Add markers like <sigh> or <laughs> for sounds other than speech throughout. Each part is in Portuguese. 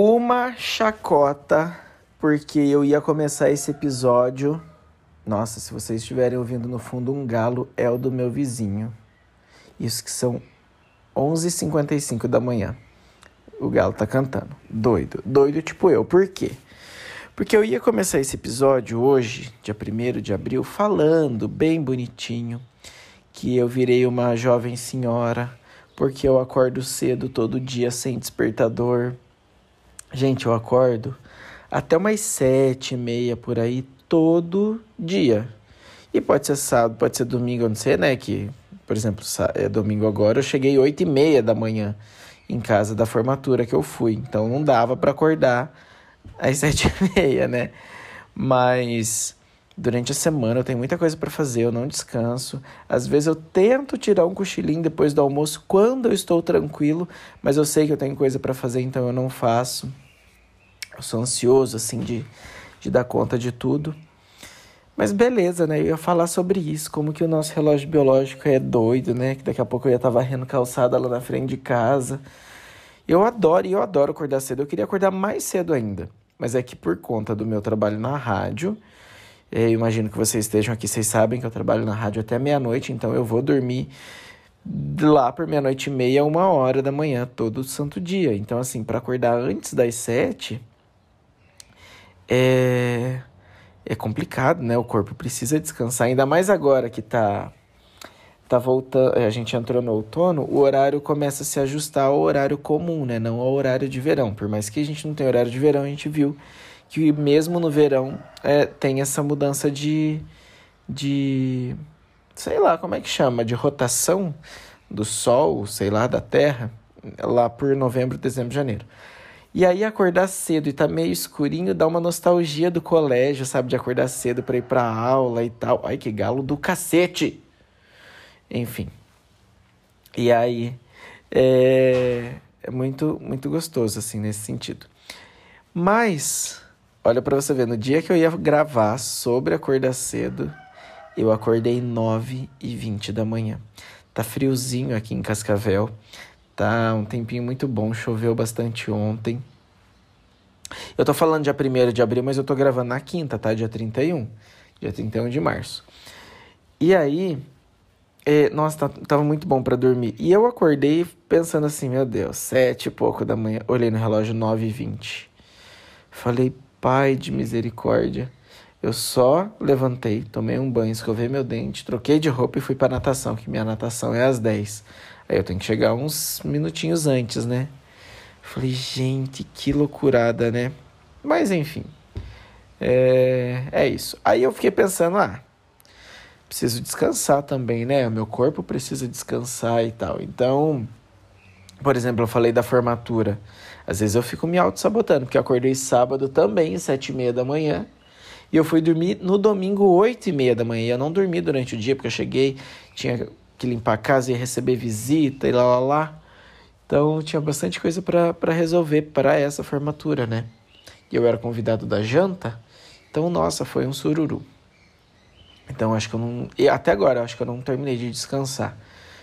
uma chacota, porque eu ia começar esse episódio. Nossa, se vocês estiverem ouvindo no fundo um galo, é o do meu vizinho. Isso que são 11h55 da manhã. O galo tá cantando. Doido. Doido tipo eu. Por quê? Porque eu ia começar esse episódio hoje, dia 1 de abril, falando bem bonitinho que eu virei uma jovem senhora porque eu acordo cedo todo dia sem despertador. Gente, eu acordo até umas sete e meia por aí todo dia. E pode ser sábado, pode ser domingo, eu não sei, né? Que, por exemplo, é domingo agora, eu cheguei oito e meia da manhã em casa da formatura que eu fui. Então não dava para acordar às <laughs> sete e meia, né? Mas Durante a semana eu tenho muita coisa para fazer, eu não descanso. Às vezes eu tento tirar um cochilinho depois do almoço quando eu estou tranquilo, mas eu sei que eu tenho coisa para fazer, então eu não faço. Eu sou ansioso assim de, de dar conta de tudo. Mas beleza, né? Eu ia falar sobre isso, como que o nosso relógio biológico é doido, né? Que daqui a pouco eu ia estar varrendo calçada lá na frente de casa. Eu adoro, e eu adoro acordar cedo. Eu queria acordar mais cedo ainda. Mas é que por conta do meu trabalho na rádio, eu imagino que vocês estejam aqui, vocês sabem que eu trabalho na rádio até meia-noite, então eu vou dormir lá por meia-noite e meia, uma hora da manhã, todo santo dia. Então, assim, para acordar antes das sete é, é complicado, né? O corpo precisa descansar, ainda mais agora que tá, tá voltando, a gente entrou no outono, o horário começa a se ajustar ao horário comum, né? Não ao horário de verão. Por mais que a gente não tenha horário de verão, a gente viu que mesmo no verão é, tem essa mudança de, de. sei lá, como é que chama? De rotação do Sol, sei lá, da Terra, lá por novembro, dezembro, janeiro. E aí acordar cedo e tá meio escurinho dá uma nostalgia do colégio, sabe? De acordar cedo para ir pra aula e tal. Ai, que galo do cacete! Enfim. E aí é, é muito, muito gostoso, assim, nesse sentido. Mas Olha para você ver, no dia que eu ia gravar sobre acordar cedo, eu acordei 9 e 20 da manhã. Tá friozinho aqui em Cascavel, tá um tempinho muito bom, choveu bastante ontem. Eu tô falando dia 1 de abril, mas eu tô gravando na quinta, tá? Dia 31, dia 31 de março. E aí, é, nossa, tá, tava muito bom para dormir. E eu acordei pensando assim, meu Deus, sete e pouco da manhã. Olhei no relógio, 9 e 20. Falei, Pai de misericórdia. Eu só levantei, tomei um banho, escovei meu dente, troquei de roupa e fui para natação, que minha natação é às 10. Aí eu tenho que chegar uns minutinhos antes, né? Falei, gente, que loucurada, né? Mas enfim, é, é isso. Aí eu fiquei pensando, ah, preciso descansar também, né? O meu corpo precisa descansar e tal. Então, por exemplo, eu falei da formatura. Às vezes eu fico me auto-sabotando, porque eu acordei sábado também, sete e meia da manhã. E eu fui dormir no domingo, oito e meia da manhã. Eu não dormi durante o dia, porque eu cheguei, tinha que limpar a casa e receber visita e lá, lá, lá. Então tinha bastante coisa para resolver para essa formatura, né? E eu era convidado da janta, então, nossa, foi um sururu. Então acho que eu não. E até agora, acho que eu não terminei de descansar.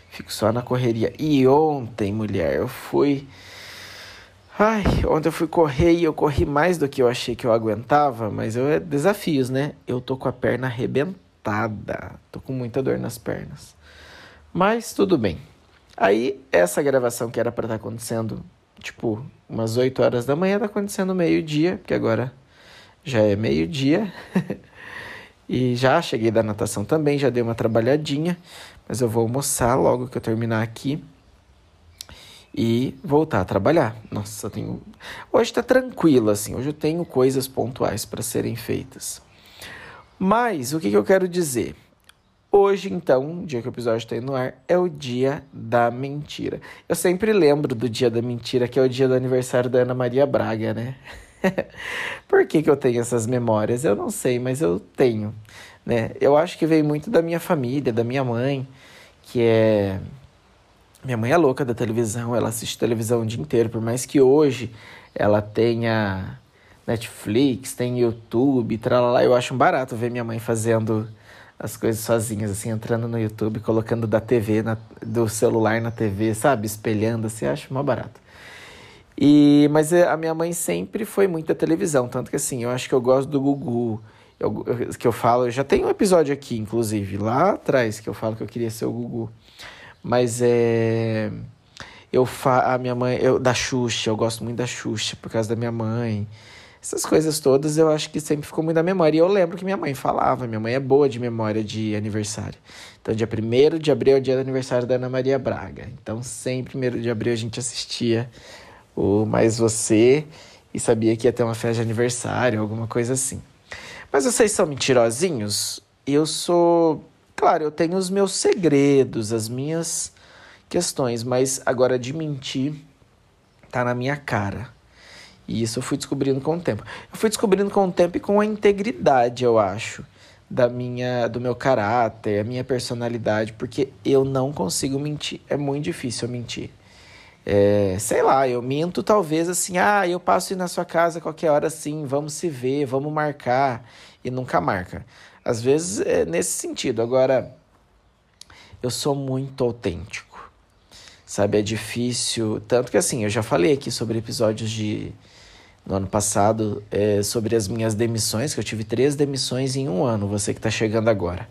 Fico só na correria. E ontem, mulher, eu fui Ai, ontem eu fui correr e eu corri mais do que eu achei que eu aguentava, mas eu é desafios, né? Eu tô com a perna arrebentada, tô com muita dor nas pernas. Mas tudo bem. Aí, essa gravação que era para estar tá acontecendo, tipo, umas 8 horas da manhã, tá acontecendo meio-dia, porque agora já é meio-dia. <laughs> e já cheguei da natação também, já dei uma trabalhadinha, mas eu vou almoçar logo que eu terminar aqui e voltar a trabalhar. Nossa, tenho... hoje está tranquilo assim. Hoje eu tenho coisas pontuais para serem feitas. Mas o que, que eu quero dizer? Hoje, então, dia que o episódio está no ar, é o dia da mentira. Eu sempre lembro do dia da mentira, que é o dia do aniversário da Ana Maria Braga, né? <laughs> Por que, que eu tenho essas memórias? Eu não sei, mas eu tenho. Né? Eu acho que veio muito da minha família, da minha mãe, que é minha mãe é louca da televisão, ela assiste televisão o dia inteiro, por mais que hoje ela tenha Netflix, tem YouTube, tralala, eu acho um barato ver minha mãe fazendo as coisas sozinhas, assim, entrando no YouTube, colocando da TV, na, do celular na TV, sabe? Espelhando, assim, acho mó barato. E, mas é, a minha mãe sempre foi muita televisão, tanto que assim, eu acho que eu gosto do Gugu, eu, que eu falo, já tem um episódio aqui, inclusive, lá atrás, que eu falo que eu queria ser o Gugu. Mas é. Eu fa a minha mãe, eu, da Xuxa, eu gosto muito da Xuxa por causa da minha mãe. Essas coisas todas eu acho que sempre ficou muito na memória. E eu lembro que minha mãe falava, minha mãe é boa de memória de aniversário. Então, dia 1 de abril é o dia do aniversário da Ana Maria Braga. Então, sempre 1 de abril a gente assistia o Mais Você e sabia que ia ter uma festa de aniversário, alguma coisa assim. Mas vocês são mentirosinhos? Eu sou. Claro, eu tenho os meus segredos, as minhas questões, mas agora de mentir tá na minha cara. E isso eu fui descobrindo com o tempo. Eu fui descobrindo com o tempo e com a integridade, eu acho, da minha, do meu caráter, a minha personalidade, porque eu não consigo mentir. É muito difícil eu mentir. É, sei lá, eu minto talvez assim, ah, eu passo ir na sua casa qualquer hora assim, vamos se ver, vamos marcar, e nunca marca. Às vezes é nesse sentido. Agora, eu sou muito autêntico, sabe? É difícil. Tanto que assim, eu já falei aqui sobre episódios de no ano passado é, sobre as minhas demissões, que eu tive três demissões em um ano, você que está chegando agora.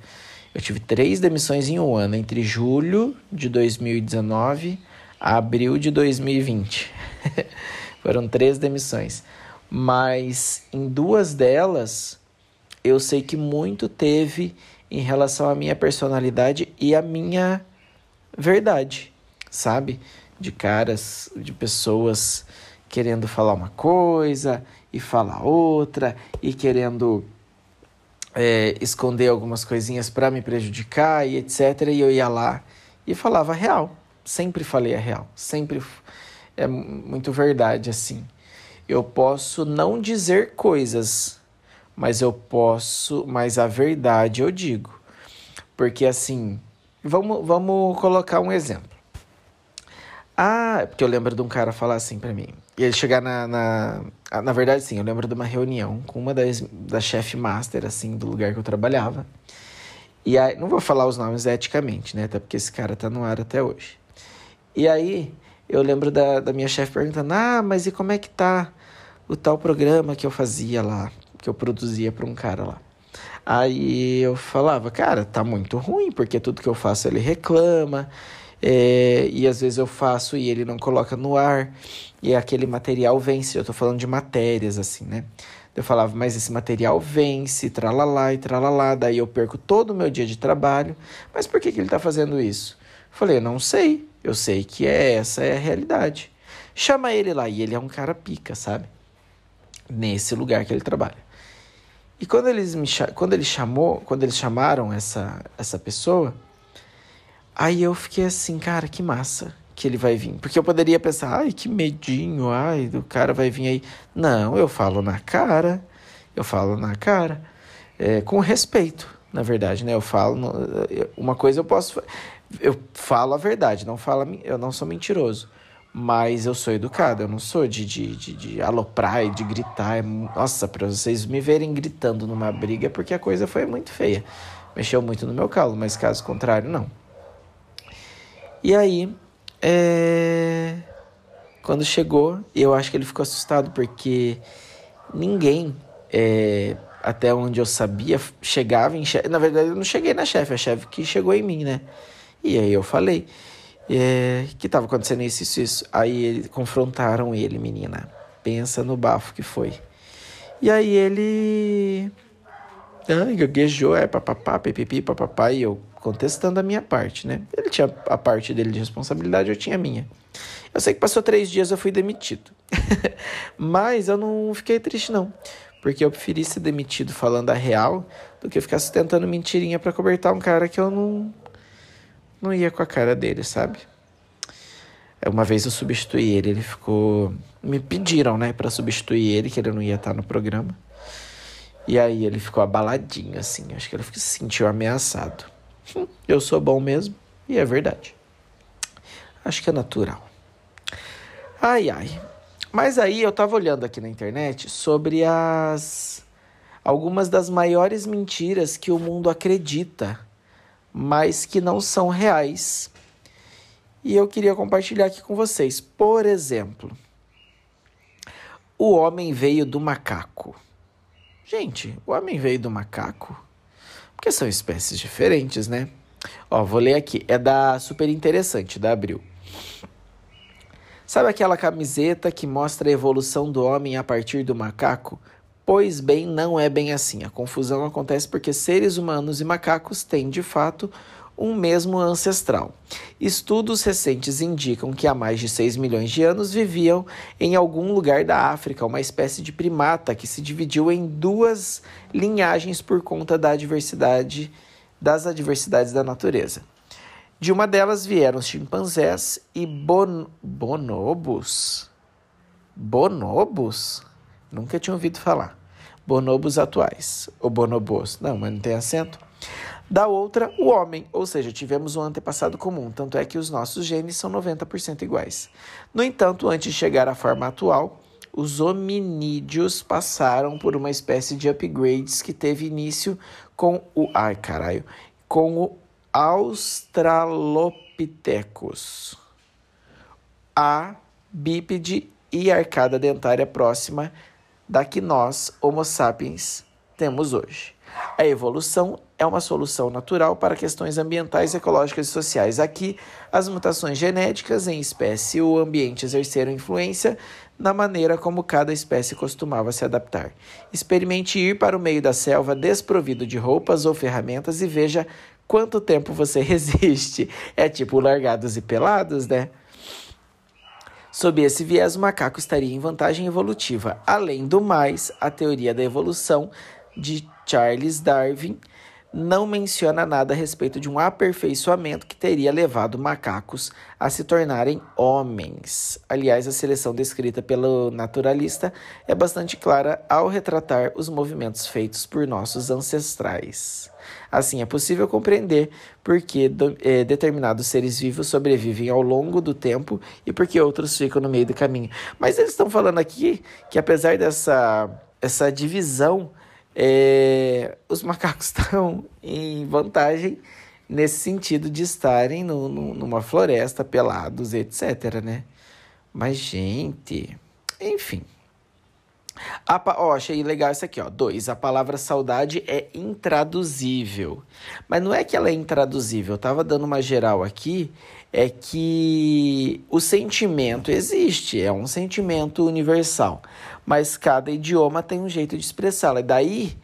Eu tive três demissões em um ano, entre julho de 2019 a abril de 2020. <laughs> Foram três demissões. Mas em duas delas, eu sei que muito teve em relação à minha personalidade e à minha verdade, sabe? De caras, de pessoas querendo falar uma coisa e falar outra e querendo é, esconder algumas coisinhas para me prejudicar e etc. E eu ia lá e falava a real. Sempre falei a real. Sempre é muito verdade assim. Eu posso não dizer coisas, mas eu posso, mas a verdade eu digo. Porque assim, vamos, vamos colocar um exemplo. Ah, porque eu lembro de um cara falar assim para mim. E ele chegar na, na. Na verdade, sim, eu lembro de uma reunião com uma das, da chefe master, assim, do lugar que eu trabalhava. E aí, não vou falar os nomes eticamente, né? Até porque esse cara tá no ar até hoje. E aí, eu lembro da, da minha chefe perguntando: Ah, mas e como é que tá o tal programa que eu fazia lá, que eu produzia para um cara lá? Aí eu falava: Cara, tá muito ruim, porque tudo que eu faço ele reclama é, e às vezes eu faço e ele não coloca no ar, e aquele material vence. Eu estou falando de matérias, assim, né? Eu falava, mas esse material vence, tralalá e tralalá, daí eu perco todo o meu dia de trabalho. Mas por que, que ele está fazendo isso? Eu falei, não sei, eu sei que é essa é a realidade. Chama ele lá, e ele é um cara pica, sabe? Nesse lugar que ele trabalha. E quando eles me quando ele chamou, quando eles chamaram essa essa pessoa, Aí eu fiquei assim, cara, que massa que ele vai vir. Porque eu poderia pensar, ai, que medinho, ai, o cara vai vir aí. Não, eu falo na cara, eu falo na cara, é, com respeito, na verdade, né? Eu falo, uma coisa eu posso, eu falo a verdade, não falo, eu não sou mentiroso. Mas eu sou educado, eu não sou de, de, de, de aloprar e de gritar. Nossa, para vocês me verem gritando numa briga é porque a coisa foi muito feia. Mexeu muito no meu calo, mas caso contrário, não. E aí, é... quando chegou, eu acho que ele ficou assustado porque ninguém, é... até onde eu sabia, chegava em chefe. Na verdade, eu não cheguei na chefe, a chefe que chegou em mim, né? E aí eu falei é... que estava acontecendo isso, isso, isso. Aí eles confrontaram ele, menina. Pensa no bafo que foi. E aí ele. Ah, gaguejou, é papapá, pipipi, papapá, e eu contestando a minha parte, né? Ele tinha a parte dele de responsabilidade, eu tinha a minha. Eu sei que passou três dias eu fui demitido. <laughs> Mas eu não fiquei triste, não. Porque eu preferi ser demitido falando a real do que ficar sustentando mentirinha para cobertar um cara que eu não, não ia com a cara dele, sabe? Uma vez eu substituí ele, ele ficou. Me pediram, né, para substituir ele, que ele não ia estar no programa. E aí ele ficou abaladinho, assim. Acho que ele se sentiu ameaçado. <laughs> Eu sou bom mesmo e é verdade. Acho que é natural. Ai, ai. Mas aí eu tava olhando aqui na internet sobre as algumas das maiores mentiras que o mundo acredita, mas que não são reais. E eu queria compartilhar aqui com vocês. Por exemplo, o homem veio do macaco. Gente, o homem veio do macaco? Porque são espécies diferentes, né? Ó, vou ler aqui. É da Super Interessante, da Abril. Sabe aquela camiseta que mostra a evolução do homem a partir do macaco? Pois bem, não é bem assim. A confusão acontece porque seres humanos e macacos têm, de fato, um mesmo ancestral. Estudos recentes indicam que há mais de 6 milhões de anos viviam em algum lugar da África uma espécie de primata que se dividiu em duas linhagens por conta da das adversidades da natureza. De uma delas vieram os chimpanzés e bon bonobos. Bonobos? Nunca tinha ouvido falar. Bonobos atuais. Ou bonobos. Não, mas não tem acento. Da outra, o homem, ou seja, tivemos um antepassado comum, tanto é que os nossos genes são 90% iguais. No entanto, antes de chegar à forma atual, os hominídeos passaram por uma espécie de upgrades que teve início com o. Ai, caralho! Com o Australopithecus, a bípede e arcada dentária próxima da que nós, Homo sapiens, temos hoje. A evolução é uma solução natural para questões ambientais, ecológicas e sociais. Aqui, as mutações genéticas em espécie e o ambiente exerceram influência na maneira como cada espécie costumava se adaptar. Experimente ir para o meio da selva desprovido de roupas ou ferramentas e veja quanto tempo você <laughs> resiste. É tipo largados e pelados, né? Sob esse viés, o macaco estaria em vantagem evolutiva. Além do mais, a teoria da evolução de Charles Darwin não menciona nada a respeito de um aperfeiçoamento que teria levado macacos a se tornarem homens. Aliás, a seleção descrita pelo naturalista é bastante clara ao retratar os movimentos feitos por nossos ancestrais. Assim, é possível compreender por que eh, determinados seres vivos sobrevivem ao longo do tempo e por que outros ficam no meio do caminho. Mas eles estão falando aqui que, apesar dessa essa divisão é, os macacos <laughs> estão em vantagem nesse sentido de estarem no, no, numa floresta pelados, etc, né? Mas, gente, enfim. A, achei legal isso aqui, ó. Dois, a palavra saudade é intraduzível. Mas não é que ela é intraduzível. Eu tava dando uma geral aqui. É que o sentimento existe, é um sentimento universal. Mas cada idioma tem um jeito de expressá-la. E daí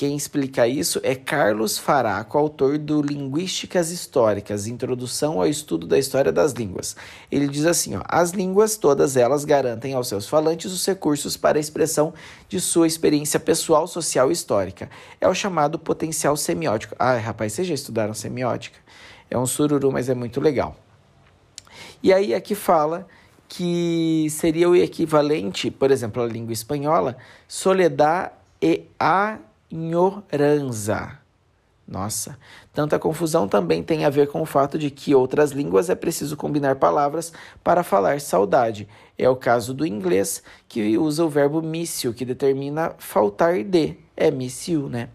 quem explica isso é Carlos Faraco, autor do Linguísticas Históricas, Introdução ao Estudo da História das Línguas. Ele diz assim: ó, as línguas, todas elas, garantem aos seus falantes os recursos para a expressão de sua experiência pessoal, social e histórica. É o chamado potencial semiótico. Ah, rapaz, vocês já estudaram semiótica? É um sururu, mas é muito legal. E aí aqui fala que seria o equivalente, por exemplo, à língua espanhola, soledad e a ignoranza. Nossa, tanta confusão também tem a ver com o fato de que outras línguas é preciso combinar palavras para falar saudade. É o caso do inglês, que usa o verbo miss you, que determina faltar de. É miss you, né?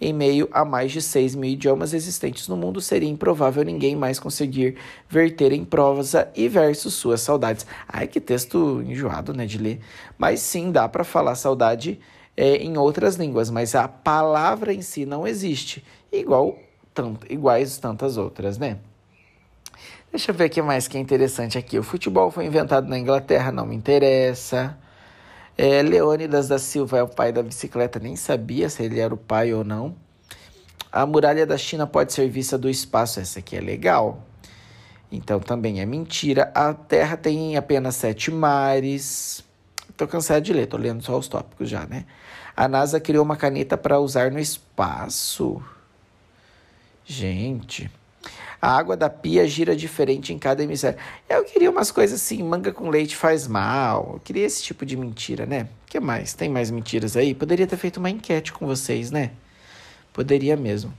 Em meio a mais de 6 mil idiomas existentes no mundo, seria improvável ninguém mais conseguir verter em prosa e versos suas saudades. Ai, que texto enjoado, né, de ler. Mas sim, dá para falar saudade é, em outras línguas, mas a palavra em si não existe, igual tanto, iguais tantas outras, né? Deixa eu ver o que mais que é interessante aqui. O futebol foi inventado na Inglaterra, não me interessa. É, Leônidas da Silva é o pai da bicicleta, nem sabia se ele era o pai ou não. A muralha da China pode ser vista do espaço, essa aqui é legal. Então também é mentira. A Terra tem apenas sete mares. Tô cansado de ler, tô lendo só os tópicos já, né? A NASA criou uma caneta para usar no espaço. Gente, a água da pia gira diferente em cada hemisfério. Eu queria umas coisas assim, manga com leite faz mal. Eu queria esse tipo de mentira, né? O que mais? Tem mais mentiras aí? Poderia ter feito uma enquete com vocês, né? Poderia mesmo.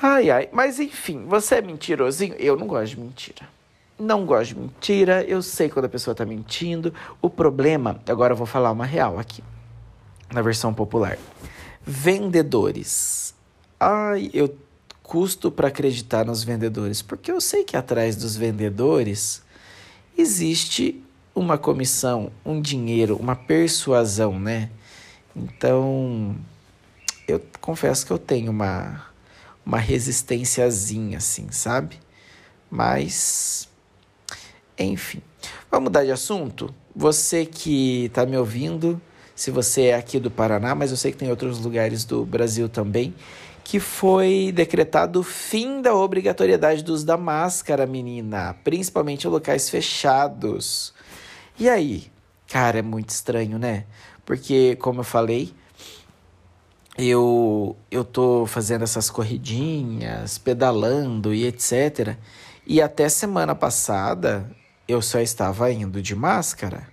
Ai, ai. Mas enfim, você é mentirosinho? Eu não gosto de mentira. Não gosto de mentira, eu sei quando a pessoa está mentindo. O problema, agora eu vou falar uma real aqui, na versão popular. Vendedores. Ai, eu custo para acreditar nos vendedores, porque eu sei que atrás dos vendedores existe uma comissão, um dinheiro, uma persuasão, né? Então, eu confesso que eu tenho uma, uma resistênciazinha, assim, sabe? Mas, enfim. Vamos mudar de assunto? Você que está me ouvindo, se você é aqui do Paraná, mas eu sei que tem outros lugares do Brasil também, que foi decretado o fim da obrigatoriedade do uso da máscara, menina, principalmente em locais fechados. E aí? Cara, é muito estranho, né? Porque, como eu falei, eu eu tô fazendo essas corridinhas, pedalando e etc. E até semana passada eu só estava indo de máscara.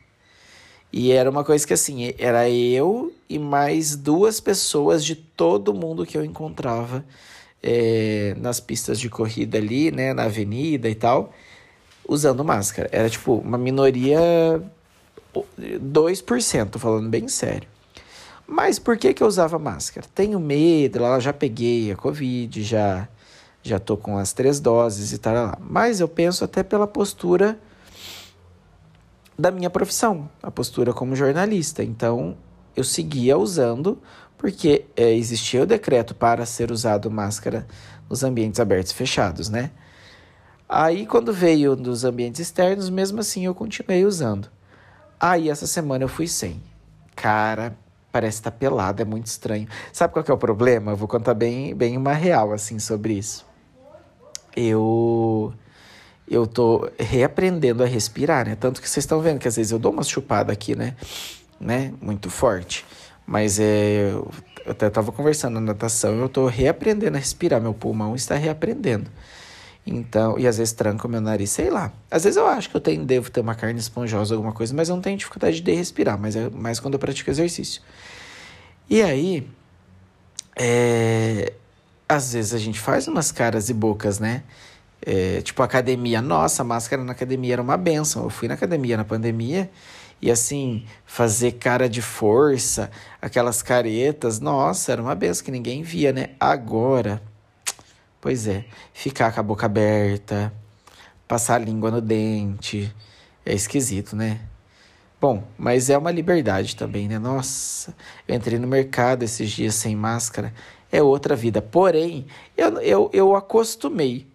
E era uma coisa que assim, era eu e mais duas pessoas de todo mundo que eu encontrava é, nas pistas de corrida ali, né, na avenida e tal, usando máscara. Era tipo uma minoria 2%, falando bem sério. Mas por que, que eu usava máscara? Tenho medo, ela já peguei a Covid, já, já tô com as três doses e tal. Lá. Mas eu penso até pela postura da minha profissão, a postura como jornalista. Então, eu seguia usando, porque é, existia o decreto para ser usado máscara nos ambientes abertos e fechados, né? Aí, quando veio dos ambientes externos, mesmo assim eu continuei usando. Aí, essa semana eu fui sem. Cara, parece estar tá pelado, é muito estranho. Sabe qual que é o problema? Eu vou contar bem, bem uma real, assim, sobre isso. Eu eu tô reaprendendo a respirar, né? Tanto que vocês estão vendo que às vezes eu dou uma chupada aqui, né? Né? Muito forte. Mas é, eu até estava conversando na natação, eu tô reaprendendo a respirar, meu pulmão está reaprendendo. Então, e às vezes tranca o meu nariz, sei lá. Às vezes eu acho que eu tenho, devo ter uma carne esponjosa, alguma coisa, mas eu não tenho dificuldade de respirar, mas é mais quando eu pratico exercício. E aí, é, às vezes a gente faz umas caras e bocas, né? É, tipo, academia. Nossa, máscara na academia era uma benção. Eu fui na academia na pandemia e, assim, fazer cara de força, aquelas caretas, nossa, era uma benção que ninguém via, né? Agora, pois é, ficar com a boca aberta, passar a língua no dente, é esquisito, né? Bom, mas é uma liberdade também, né? Nossa, eu entrei no mercado esses dias sem máscara, é outra vida. Porém, eu, eu, eu acostumei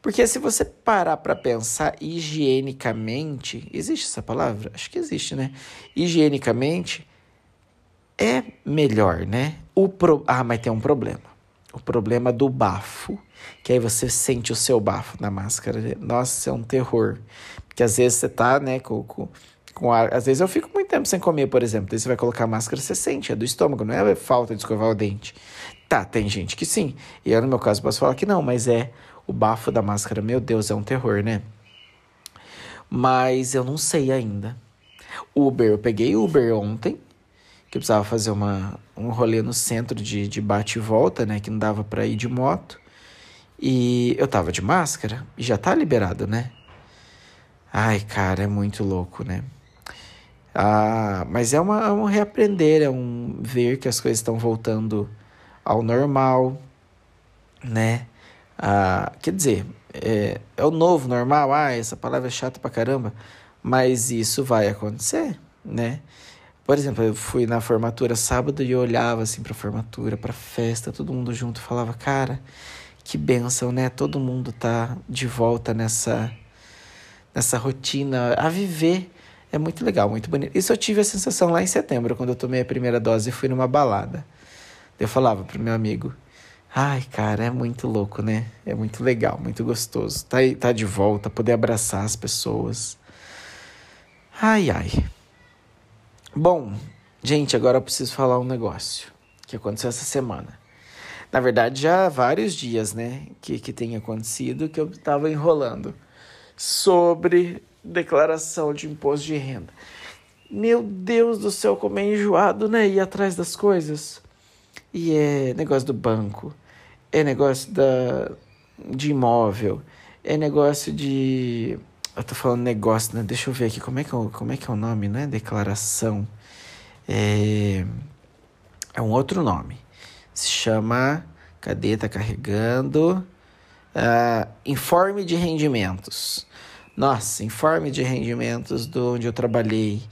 porque se você parar para pensar higienicamente, existe essa palavra? Acho que existe, né? Higienicamente é melhor, né? O pro... Ah, mas tem um problema. O problema do bafo, que aí você sente o seu bafo na máscara. Nossa, é um terror. Porque às vezes você tá, né, com, com, com ar. Às vezes eu fico muito tempo sem comer, por exemplo. Daí você vai colocar a máscara, você sente, é do estômago, não é falta de escovar o dente. Tá, tem gente que sim. E eu, no meu caso, posso falar que não, mas é o bafo da máscara, meu Deus, é um terror, né? Mas eu não sei ainda. Uber, eu peguei Uber ontem, que eu precisava fazer uma, um rolê no centro de, de bate e volta, né? Que não dava pra ir de moto. E eu tava de máscara e já tá liberado, né? Ai, cara, é muito louco, né? Ah, mas é, uma, é um reaprender, é um ver que as coisas estão voltando ao normal, né? Ah, quer dizer, é, é o novo normal, ah, essa palavra é chata pra caramba, mas isso vai acontecer, né? Por exemplo, eu fui na formatura sábado e eu olhava assim pra formatura, pra festa, todo mundo junto, falava, cara, que benção, né? Todo mundo tá de volta nessa, nessa rotina, a viver. É muito legal, muito bonito. Isso eu tive a sensação lá em setembro, quando eu tomei a primeira dose e fui numa balada. Eu falava pro meu amigo, Ai, cara, é muito louco, né? É muito legal, muito gostoso. Tá, tá de volta, poder abraçar as pessoas. Ai, ai. Bom, gente, agora eu preciso falar um negócio que aconteceu essa semana. Na verdade, já há vários dias, né, que, que tem acontecido que eu tava enrolando sobre declaração de imposto de renda. Meu Deus do céu, como é enjoado, né? Ir atrás das coisas. E é negócio do banco é negócio da, de imóvel, é negócio de. Eu tô falando negócio, né? Deixa eu ver aqui como é que é, como é, que é o nome, né? Declaração. É, é um outro nome. Se chama. Cadê? Tá carregando. Uh, informe de rendimentos. Nossa, informe de rendimentos do onde eu trabalhei,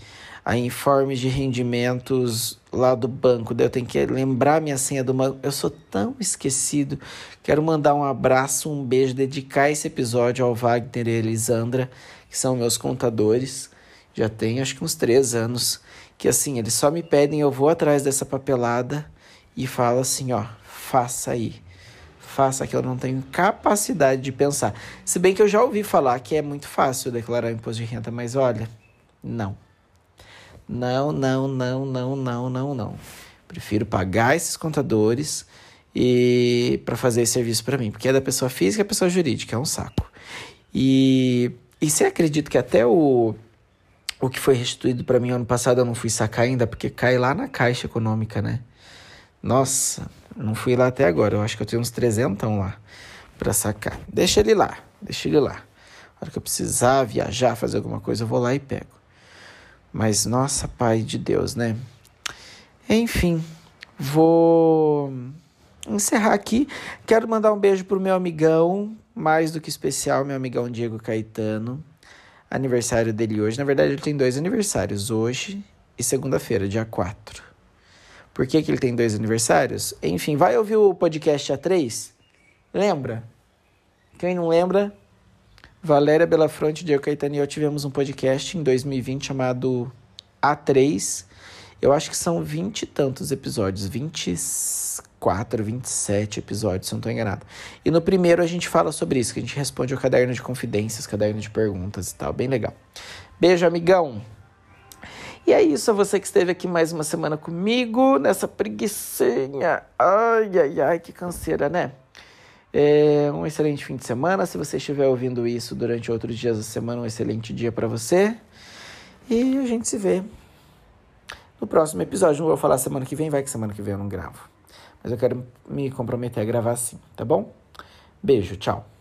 a informe de rendimentos lá do banco, daí eu tenho que lembrar minha senha do banco. Eu sou tão esquecido. Quero mandar um abraço, um beijo, dedicar esse episódio ao Wagner e a Elisandra, que são meus contadores. Já tem acho que uns três anos. Que assim, eles só me pedem, eu vou atrás dessa papelada e falo assim, ó, faça aí. Faça que eu não tenho capacidade de pensar. Se bem que eu já ouvi falar que é muito fácil declarar imposto de renda, mas olha, não. Não, não, não, não, não, não, não. Prefiro pagar esses contadores e para fazer esse serviço para mim, porque é da pessoa física e pessoa jurídica, é um saco. E, e você acredita que até o, o que foi restituído para mim ano passado eu não fui sacar ainda, porque cai lá na caixa econômica, né? Nossa, não fui lá até agora, eu acho que eu tenho uns 300 lá para sacar. Deixa ele lá, deixa ele lá. A hora que eu precisar viajar, fazer alguma coisa, eu vou lá e pego. Mas, nossa, Pai de Deus, né? Enfim, vou encerrar aqui. Quero mandar um beijo pro meu amigão, mais do que especial, meu amigão Diego Caetano. Aniversário dele hoje. Na verdade, ele tem dois aniversários, hoje e segunda-feira, dia 4. Por que, que ele tem dois aniversários? Enfim, vai ouvir o podcast A3? Lembra? Quem não lembra, Valéria Belafronte e Diego Caetano e eu tivemos um podcast em 2020 chamado A3. Eu acho que são vinte e tantos episódios, 24, 27 episódios, se não estou enganado. E no primeiro a gente fala sobre isso, que a gente responde o caderno de confidências, caderno de perguntas e tal, bem legal. Beijo, amigão! E é isso, a você que esteve aqui mais uma semana comigo, nessa preguiçinha. Ai, ai, ai, que canseira, né? É um excelente fim de semana. Se você estiver ouvindo isso durante outros dias da semana, um excelente dia para você. E a gente se vê no próximo episódio. Não vou falar semana que vem, vai que semana que vem eu não gravo. Mas eu quero me comprometer a gravar sim, tá bom? Beijo, tchau.